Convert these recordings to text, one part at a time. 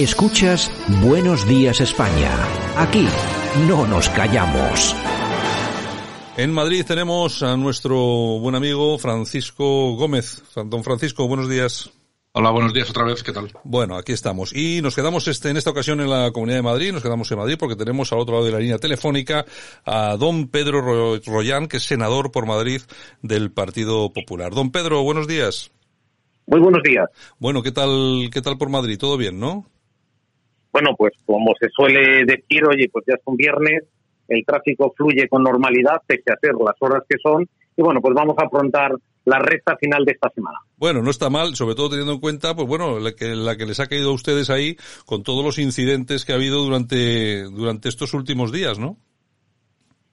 Escuchas Buenos Días España. Aquí no nos callamos. En Madrid tenemos a nuestro buen amigo Francisco Gómez. Don Francisco, buenos días. Hola, buenos días otra vez, ¿qué tal? Bueno, aquí estamos. Y nos quedamos este, en esta ocasión en la Comunidad de Madrid, nos quedamos en Madrid porque tenemos al otro lado de la línea telefónica a don Pedro Royán, que es senador por Madrid del Partido Popular. Don Pedro, buenos días. Muy buenos días. Bueno, ¿qué tal, qué tal por Madrid? ¿Todo bien, no? Bueno, pues como se suele decir, oye, pues ya es un viernes, el tráfico fluye con normalidad, pese a ser las horas que son, y bueno, pues vamos a afrontar la recta final de esta semana. Bueno, no está mal, sobre todo teniendo en cuenta, pues bueno, la que, la que les ha caído a ustedes ahí con todos los incidentes que ha habido durante, durante estos últimos días, ¿no?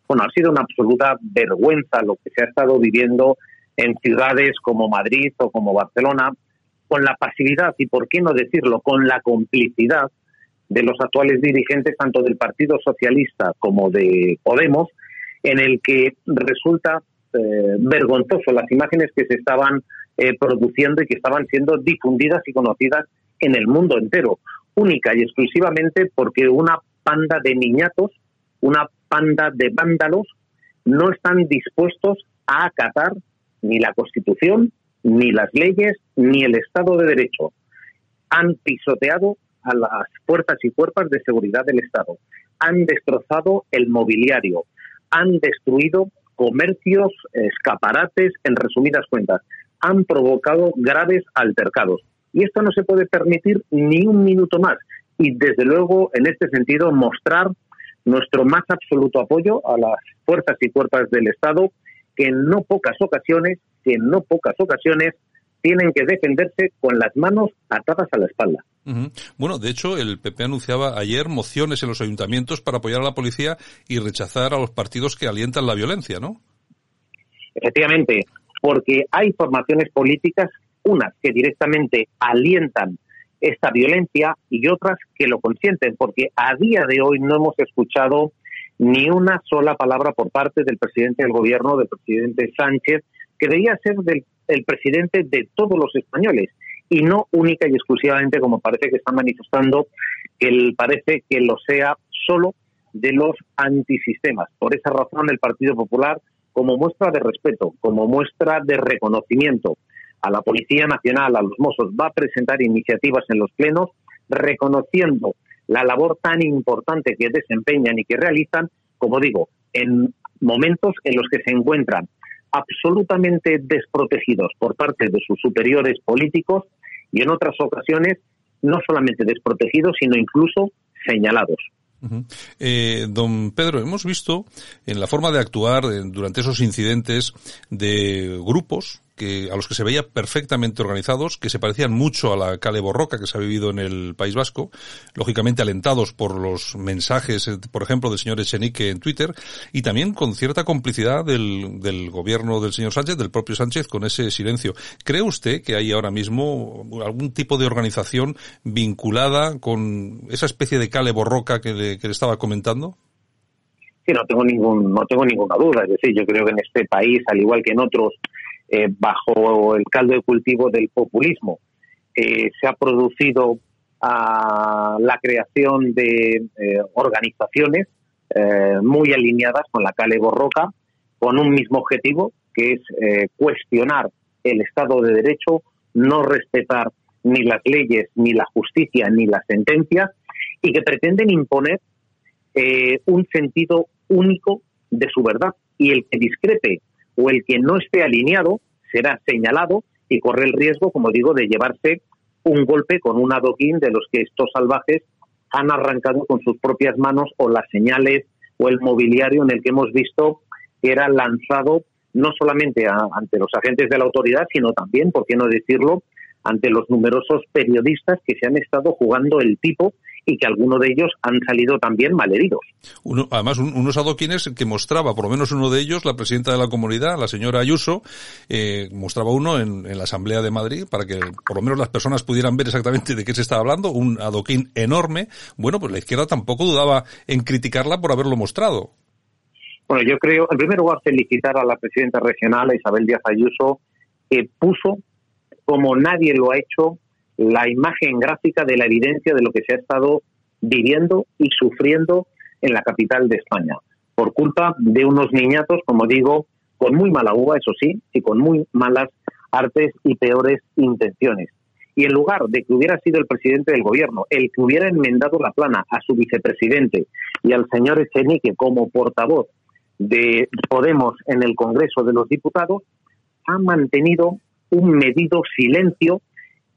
Bueno, ha sido una absoluta vergüenza lo que se ha estado viviendo en ciudades como Madrid o como Barcelona, con la pasividad y, por qué no decirlo, con la complicidad de los actuales dirigentes tanto del Partido Socialista como de Podemos, en el que resulta eh, vergonzoso las imágenes que se estaban eh, produciendo y que estaban siendo difundidas y conocidas en el mundo entero, única y exclusivamente porque una panda de niñatos, una panda de vándalos, no están dispuestos a acatar ni la Constitución, ni las leyes, ni el Estado de Derecho. Han pisoteado a las fuerzas y cuerpos de seguridad del Estado. Han destrozado el mobiliario, han destruido comercios, escaparates, en resumidas cuentas. Han provocado graves altercados. Y esto no se puede permitir ni un minuto más. Y desde luego, en este sentido, mostrar nuestro más absoluto apoyo a las fuerzas y cuerpos del Estado que en no pocas ocasiones, que en no pocas ocasiones tienen que defenderse con las manos atadas a la espalda. Bueno, de hecho, el PP anunciaba ayer mociones en los ayuntamientos para apoyar a la policía y rechazar a los partidos que alientan la violencia, ¿no? Efectivamente, porque hay formaciones políticas, unas que directamente alientan esta violencia y otras que lo consienten, porque a día de hoy no hemos escuchado ni una sola palabra por parte del presidente del gobierno, del presidente Sánchez, que debía ser del el presidente de todos los españoles y no única y exclusivamente como parece que está manifestando que parece que lo sea solo de los antisistemas. Por esa razón el Partido Popular, como muestra de respeto, como muestra de reconocimiento a la Policía Nacional, a los Mossos, va a presentar iniciativas en los plenos reconociendo la labor tan importante que desempeñan y que realizan, como digo, en momentos en los que se encuentran absolutamente desprotegidos por parte de sus superiores políticos y en otras ocasiones no solamente desprotegidos, sino incluso señalados. Eh, don Pedro, hemos visto en la forma de actuar durante esos incidentes de grupos que, a los que se veía perfectamente organizados, que se parecían mucho a la Cale Borroca que se ha vivido en el País Vasco, lógicamente alentados por los mensajes, eh, por ejemplo, del señor Echenique en Twitter, y también con cierta complicidad del, del gobierno del señor Sánchez, del propio Sánchez, con ese silencio. ¿Cree usted que hay ahora mismo algún tipo de organización vinculada con esa especie de Cale Borroca que le, que le estaba comentando? Sí, no tengo ningún, no tengo ninguna duda. Es decir, yo creo que en este país, al igual que en otros, eh, bajo el caldo de cultivo del populismo. Eh, se ha producido ah, la creación de eh, organizaciones muy alineadas con la Cale Borroca, con un mismo objetivo, que es cuestionar el Estado de Derecho, no respetar ni las leyes, ni la justicia, ni las sentencias, y que pretenden imponer un sentido único de su verdad. Y el que discrepe o el que no esté alineado será señalado y corre el riesgo, como digo, de llevarse un golpe con un adoquín de los que estos salvajes han arrancado con sus propias manos o las señales o el mobiliario en el que hemos visto que era lanzado no solamente ante los agentes de la autoridad, sino también, por qué no decirlo, ante los numerosos periodistas que se han estado jugando el tipo y que algunos de ellos han salido también malheridos. Uno, además, unos adoquines que mostraba, por lo menos uno de ellos, la presidenta de la comunidad, la señora Ayuso, eh, mostraba uno en, la Asamblea de Madrid para que por lo menos las personas pudieran ver exactamente de qué se estaba hablando, un adoquín enorme. Bueno, pues la izquierda tampoco dudaba en criticarla por haberlo mostrado. Bueno, yo creo, en primer lugar, felicitar a la presidenta regional, Isabel Díaz Ayuso, que puso, como nadie lo ha hecho, la imagen gráfica de la evidencia de lo que se ha estado viviendo y sufriendo en la capital de España, por culpa de unos niñatos, como digo, con muy mala uva, eso sí, y con muy malas artes y peores intenciones. Y en lugar de que hubiera sido el presidente del gobierno el que hubiera enmendado la plana a su vicepresidente y al señor Echenique como portavoz de Podemos en el Congreso de los Diputados, ha mantenido un medido silencio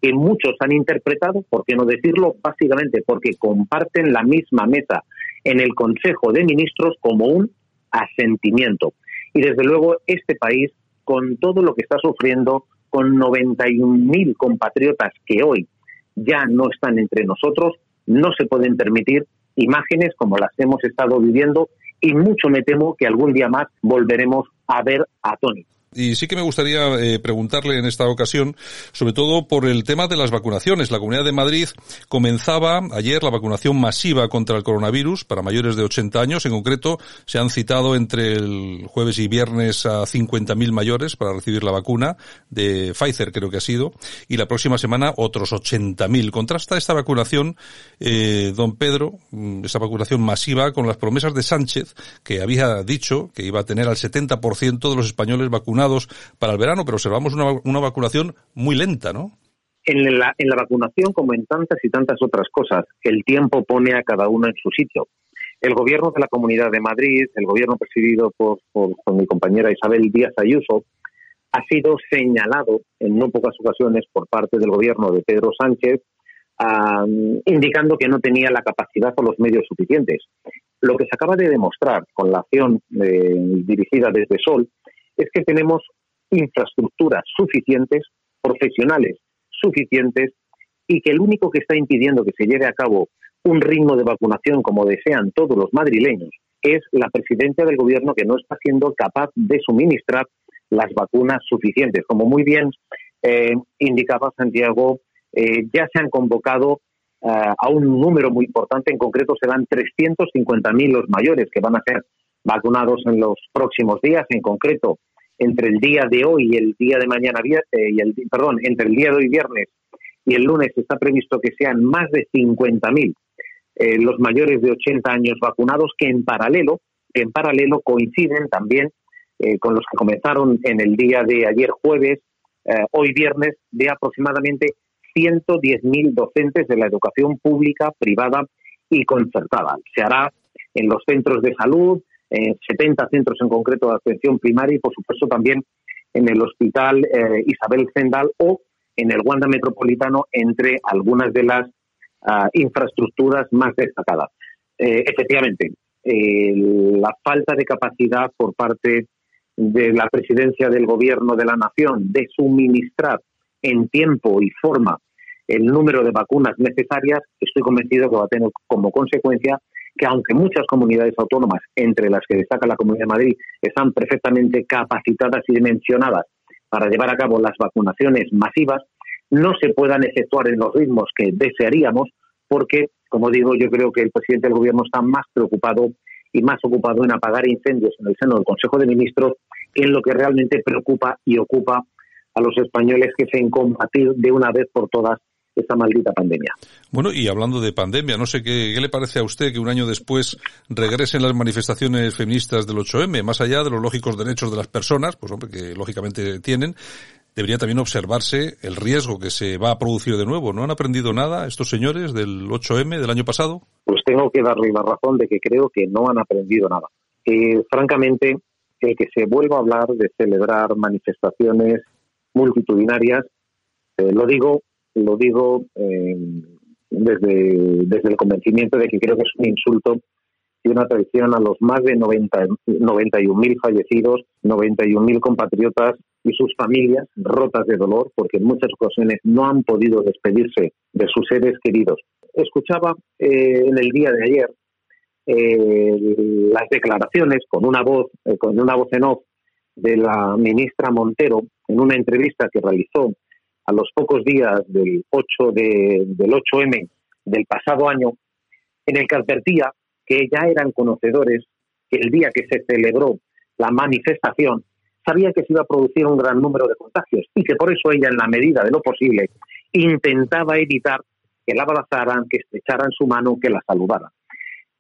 que muchos han interpretado, por qué no decirlo, básicamente porque comparten la misma mesa en el Consejo de Ministros como un asentimiento. Y desde luego este país, con todo lo que está sufriendo, con 91.000 compatriotas que hoy ya no están entre nosotros, no se pueden permitir imágenes como las hemos estado viviendo y mucho me temo que algún día más volveremos a ver a Tony. Y sí que me gustaría eh, preguntarle en esta ocasión, sobre todo por el tema de las vacunaciones. La Comunidad de Madrid comenzaba ayer la vacunación masiva contra el coronavirus para mayores de 80 años. En concreto, se han citado entre el jueves y viernes a 50.000 mayores para recibir la vacuna de Pfizer, creo que ha sido, y la próxima semana otros 80.000. Contrasta esta vacunación, eh, don Pedro, mm, esta vacunación masiva con las promesas de Sánchez, que había dicho que iba a tener al 70% de los españoles vacunados para el verano, pero observamos una, vacunación muy lenta, ¿no? En la, en la vacunación, como en tantas y tantas otras cosas, el tiempo pone a cada uno en su sitio. El gobierno de la Comunidad de Madrid, el gobierno presidido por, por, mi compañera Isabel Díaz Ayuso, ha sido señalado en no pocas ocasiones por parte del gobierno de Pedro Sánchez, indicando que no tenía la capacidad o los medios suficientes. Lo que se acaba de demostrar con la acción eh, dirigida desde Sol es que tenemos infraestructuras suficientes, profesionales suficientes, y que el único que está impidiendo que se lleve a cabo un ritmo de vacunación como desean todos los madrileños es la presidencia del gobierno que no está siendo capaz de suministrar las vacunas suficientes. Como muy bien eh, indicaba Santiago, eh, ya se han convocado eh, a un número muy importante, en concreto serán 350.000 los mayores que van a ser vacunados en los próximos días, en concreto entre el día de hoy y el día de mañana eh, y el perdón, entre el día de hoy viernes y el lunes está previsto que sean más de 50.000 eh, los mayores de 80 años vacunados que en paralelo que en paralelo coinciden también eh, con los que comenzaron en el día de ayer jueves, hoy viernes, de aproximadamente 110.000 docentes de la educación pública, privada y concertada. Se hará en los centros de salud, 70 centros en concreto de atención primaria y, por supuesto, también en el Hospital eh, Isabel Zendal o en el Wanda Metropolitano, entre algunas de las ah, infraestructuras más destacadas. Eh, efectivamente, la falta de capacidad por parte de la presidencia del Gobierno de la Nación de suministrar en tiempo y forma el número de vacunas necesarias, estoy convencido que va a tener como consecuencia que aunque muchas comunidades autónomas, entre las que destaca la Comunidad de Madrid, están perfectamente capacitadas y dimensionadas para llevar a cabo las vacunaciones masivas, no se puedan efectuar en los ritmos que desearíamos, porque, como digo, yo creo que el presidente del Gobierno está más preocupado y más ocupado en apagar incendios en el seno del Consejo de Ministros que en lo que realmente preocupa y ocupa a los españoles, que es en combatir de una vez por todas esta maldita pandemia. Bueno, y hablando de pandemia, no sé qué, le parece a usted que un año después regresen las manifestaciones feministas del 8M, más allá de los lógicos derechos de las personas, pues hombre, que lógicamente tienen, debería también observarse el riesgo que se va a producir de nuevo. ¿No han aprendido nada estos señores del 8M del año pasado? Pues tengo que darle la razón de que creo que no han aprendido nada. Eh, francamente, el que se vuelva a hablar de celebrar manifestaciones multitudinarias, eh, lo digo lo digo eh, desde, desde el convencimiento de que creo que es un insulto y una traición a los más de 90, 91.000 fallecidos, 91.000 compatriotas y sus familias rotas de dolor porque en muchas ocasiones no han podido despedirse de sus seres queridos. Escuchaba eh, en el día de ayer eh, las declaraciones con una voz, eh, con una voz en off de la ministra Montero en una entrevista que realizó a los pocos días del 8 de, del 8M del pasado año, en el que advertía que ya eran conocedores que el día que se celebró la manifestación sabía que se iba a producir un gran número de contagios y que por eso ella, en la medida de lo posible, intentaba evitar que la abrazaran, que estrecharan su mano, que la saludaran.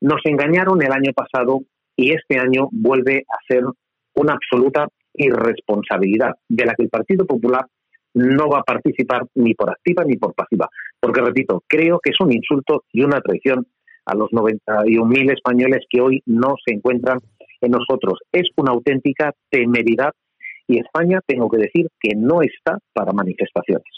Nos engañaron el año pasado y este año vuelve a ser una absoluta irresponsabilidad de la que el Partido Popular no va a participar ni por activa ni por pasiva. Porque, repito, creo que es un insulto y una traición a los 91.000 españoles que hoy no se encuentran en nosotros. Es una auténtica temeridad y España, tengo que decir, que no está para manifestaciones.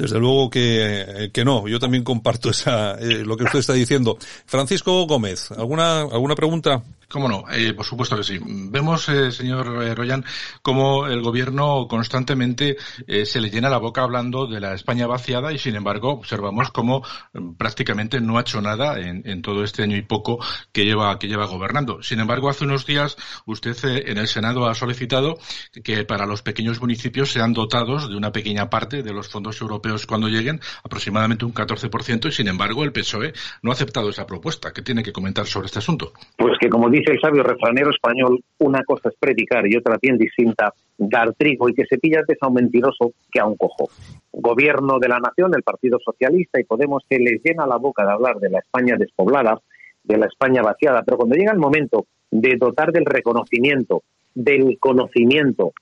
Desde luego que, que no. Yo también comparto esa, eh, lo que usted está diciendo. Francisco Gómez, ¿alguna, alguna pregunta? Cómo no, eh, por supuesto que sí. Vemos, eh, señor eh, Royan, cómo el gobierno constantemente eh, se le llena la boca hablando de la España vaciada y, sin embargo, observamos cómo mm, prácticamente no ha hecho nada en, en, todo este año y poco que lleva, que lleva gobernando. Sin embargo, hace unos días usted en el Senado ha solicitado que para los pequeños municipios sean dotados de una pequeña parte de los fondos europeos cuando lleguen, aproximadamente un 14%, y, sin embargo, el PSOE no ha aceptado esa propuesta. ¿Qué tiene que comentar sobre este asunto? Pues que, como dice el sabio refranero español, una cosa es predicar y otra bien distinta, dar trigo y que se pilla de a un mentiroso que a un cojo. Gobierno de la nación, el Partido Socialista y Podemos que les llena la boca de hablar de la España despoblada, de la España vaciada, pero cuando llega el momento de dotar del reconocimiento, del conocimiento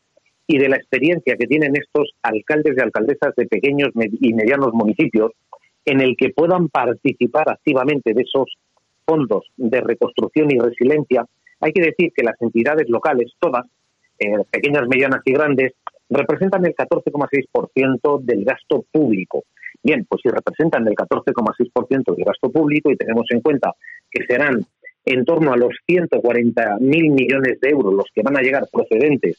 y de la experiencia que tienen estos alcaldes y alcaldesas de pequeños y medianos municipios, en el que puedan participar activamente de esos fondos de reconstrucción y resiliencia, hay que decir que las entidades locales, todas, eh, pequeñas, medianas y grandes, representan el 14,6% del gasto público. Bien, pues si representan el 14,6% del gasto público y tenemos en cuenta que serán en torno a los 140.000 millones de euros los que van a llegar procedentes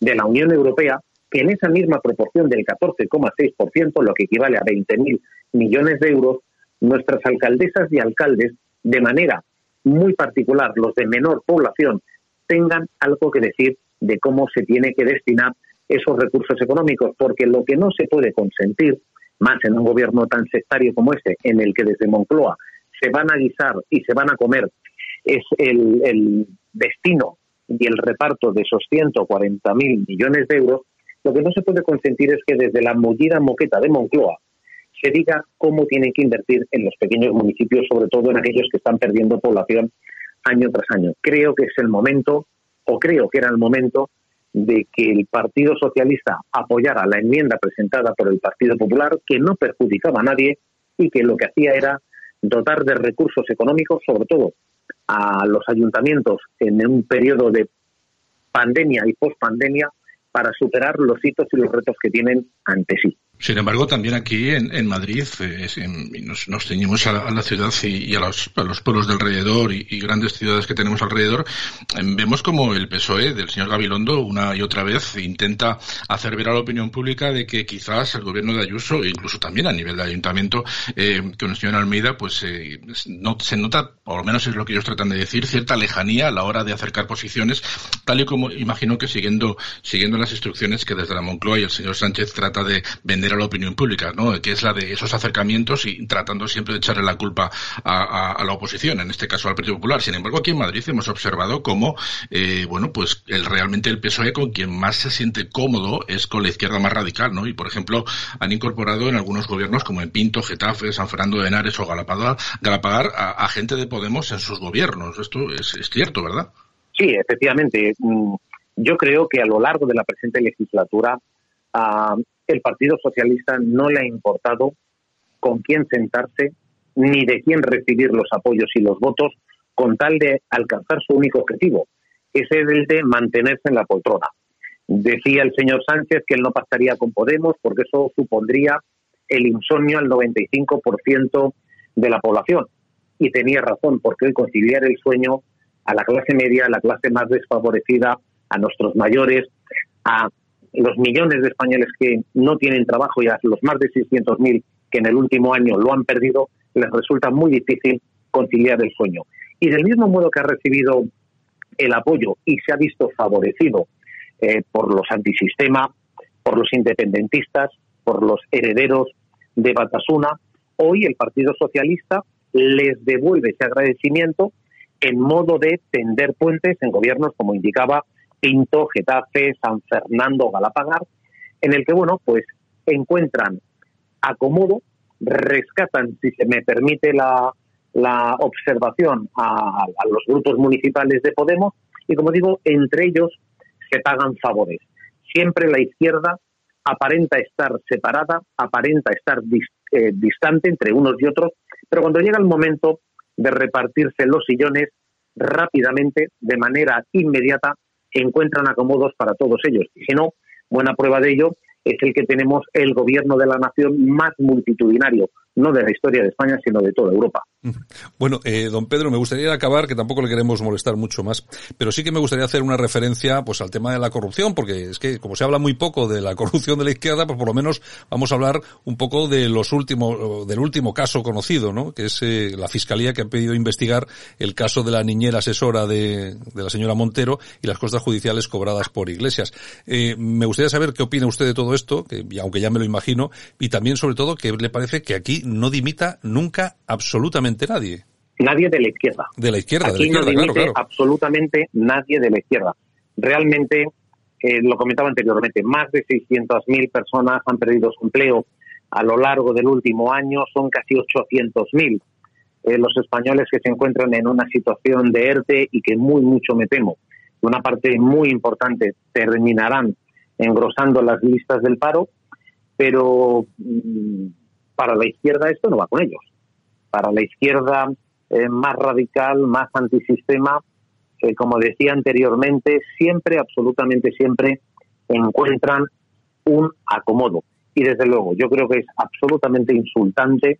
de la Unión Europea, que en esa misma proporción del 14,6%, lo que equivale a 20.000 millones de euros, nuestras alcaldesas y alcaldes de manera muy particular los de menor población tengan algo que decir de cómo se tiene que destinar esos recursos económicos, porque lo que no se puede consentir, más en un gobierno tan sectario como este, en el que desde Moncloa se van a guisar y se van a comer, es el, el destino y el reparto de esos 140.000 millones de euros, lo que no se puede consentir es que desde la mullida moqueta de Moncloa se diga cómo tienen que invertir en los pequeños municipios, sobre todo en aquellos que están perdiendo población año tras año. Creo que es el momento, o creo que era el momento, de que el Partido Socialista apoyara la enmienda presentada por el Partido Popular, que no perjudicaba a nadie y que lo que hacía era dotar de recursos económicos, sobre todo a los ayuntamientos en un periodo de pandemia y pospandemia, para superar los hitos y los retos que tienen ante sí. Sin embargo, también aquí en, Madrid eh, nos, nos, ceñimos a, la ciudad y, a, los, a, los, pueblos de alrededor y, grandes ciudades que tenemos alrededor. Eh, vemos como el PSOE del señor Gabilondo una y otra vez intenta hacer ver a la opinión pública de que quizás el gobierno de Ayuso, e incluso también a nivel de ayuntamiento, eh, con el señor Almeida, pues eh, no, se nota, por lo menos es lo que ellos tratan de decir, cierta lejanía a la hora de acercar posiciones, tal y como imagino que siguiendo, siguiendo las instrucciones que desde la Moncloa y el señor Sánchez trata de vender a la opinión pública, ¿no? que es la de esos acercamientos y tratando siempre de echarle la culpa a, la oposición, en este caso al Partido Popular. Sin embargo, aquí en Madrid hemos observado cómo, eh, bueno, pues el, realmente el PSOE con quien más se siente cómodo es con la izquierda más radical, ¿no? Y, por ejemplo, han incorporado en algunos gobiernos, como en Pinto, Getafe, San Fernando de Henares o Galapagar, Galapagar a, gente de Podemos en sus gobiernos. Esto es, es cierto, ¿verdad? Sí, efectivamente. Mm, yo creo que a lo largo de la presente legislatura uh, el Partido Socialista no le ha importado con quién sentarse ni de quién recibir los apoyos y los votos con tal de alcanzar su único objetivo, que es el de mantenerse en la poltrona. Decía el señor Sánchez que él no pasaría con Podemos porque eso supondría el insomnio al 95% de la población. Y tenía razón, porque hoy conciliar el sueño a la clase media, a la clase más desfavorecida, a nuestros mayores, a los millones de españoles que no tienen trabajo y a los más de 600.000 que en el último año lo han perdido, les resulta muy difícil conciliar el sueño. Y del mismo modo que ha recibido el apoyo y se ha visto favorecido eh, por los antisistema, por los independentistas, por los herederos de Batasuna, hoy el Partido Socialista les devuelve ese agradecimiento en modo de tender puentes en gobiernos como indicaba Pinto, Getafe, San Fernando, Galapagar, en el que, bueno, pues encuentran acomodo, rescatan, si se me permite la, la observación, a, los grupos municipales de Podemos y, como digo, entre ellos se pagan favores. Siempre la izquierda aparenta estar separada, aparenta estar eh, distante entre unos y otros, pero cuando llega el momento de repartirse los sillones, rápidamente, de manera inmediata, encuentran acomodos para todos ellos. Y si no, buena prueba de ello es el que tenemos el gobierno de la nación más multitudinario, no de la historia de España, sino de toda Europa. Bueno, eh, don Pedro, me gustaría acabar, que tampoco le queremos molestar mucho más, pero sí que me gustaría hacer una referencia pues al tema de la corrupción, porque es que como se habla muy poco de la corrupción de la izquierda, pues por lo menos vamos a hablar un poco de los últimos, del último caso conocido, ¿no? Que es eh, la fiscalía que ha pedido investigar el caso de la niñera asesora de, de la señora Montero y las costas judiciales cobradas por iglesias. Eh, me gustaría saber qué opina usted de todo esto, que aunque ya me lo imagino, y también sobre todo que le parece que aquí no dimita nunca absolutamente nadie. Nadie de la izquierda. De la izquierda, Aquí de la izquierda, no dimite absolutamente nadie de la izquierda. Realmente, eh, lo comentaba anteriormente, más de 600.000 personas han perdido su empleo a lo largo del último año, son casi 800.000 eh, los españoles que se encuentran en una situación de ERTE y que muy mucho me temo, una parte muy importante terminarán engrosando las listas del paro, pero mm, para la izquierda esto no va con ellos para la izquierda eh, más radical, más antisistema, que como decía anteriormente, siempre, absolutamente siempre, encuentran un acomodo. Y desde luego, yo creo que es absolutamente insultante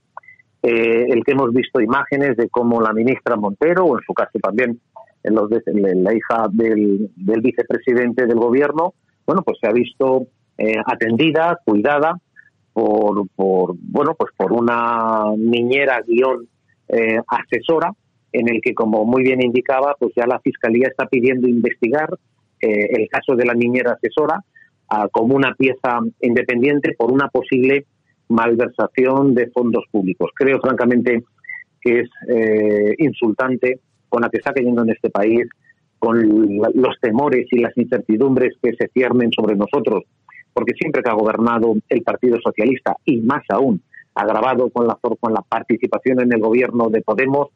eh, el que hemos visto imágenes de cómo la ministra Montero, o en su caso también los de, la hija del, vicepresidente del gobierno, bueno, pues se ha visto eh, atendida, cuidada, por, por bueno pues por una niñera guion eh, asesora en el que como muy bien indicaba pues ya la fiscalía está pidiendo investigar eh, el caso de la niñera asesora ah, como una pieza independiente por una posible malversación de fondos públicos. Creo francamente que es eh, insultante con la que está cayendo en este país con los temores y las incertidumbres que se ciernen sobre nosotros porque siempre que ha gobernado el Partido Socialista y más aún agravado con la, con la participación en el gobierno de Podemos,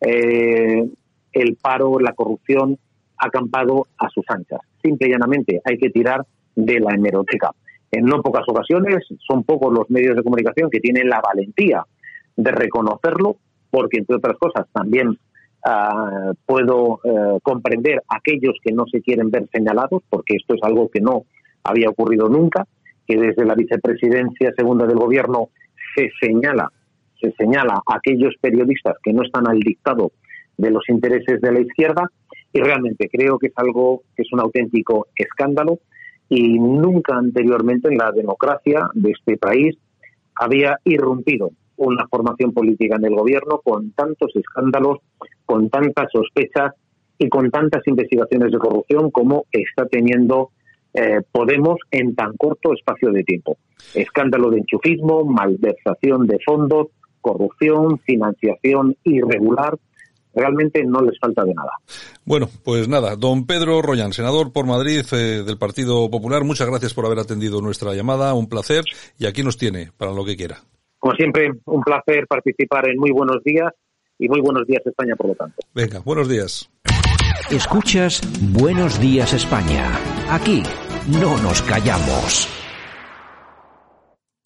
eh, el paro, la corrupción ha acampado a sus anchas. Simple y llanamente hay que tirar de la hemeroteca. En no pocas ocasiones son pocos los medios de comunicación que tienen la valentía de reconocerlo, porque entre otras cosas también ah, puedo eh, comprender a aquellos que no se quieren ver señalados, porque esto es algo que no había ocurrido nunca, que desde la vicepresidencia segunda del gobierno se señala, se señala a aquellos periodistas que no están al dictado de los intereses de la izquierda y realmente creo que es algo que es un auténtico escándalo y nunca anteriormente en la democracia de este país había irrumpido una formación política en el gobierno con tantos escándalos, con tantas sospechas y con tantas investigaciones de corrupción como está teniendo eh, Podemos en tan corto espacio de tiempo. Escándalo de enchufismo, malversación de fondos, corrupción, financiación irregular. Realmente no les falta de nada. Bueno, pues nada, don Pedro Royan, senador por Madrid eh, del Partido Popular, muchas gracias por haber atendido nuestra llamada, un placer y aquí nos tiene para lo que quiera. Como siempre, un placer participar en Muy Buenos Días y Muy Buenos Días España, por lo tanto. Venga, buenos días. Escuchas Buenos Días España. Aquí no nos callamos.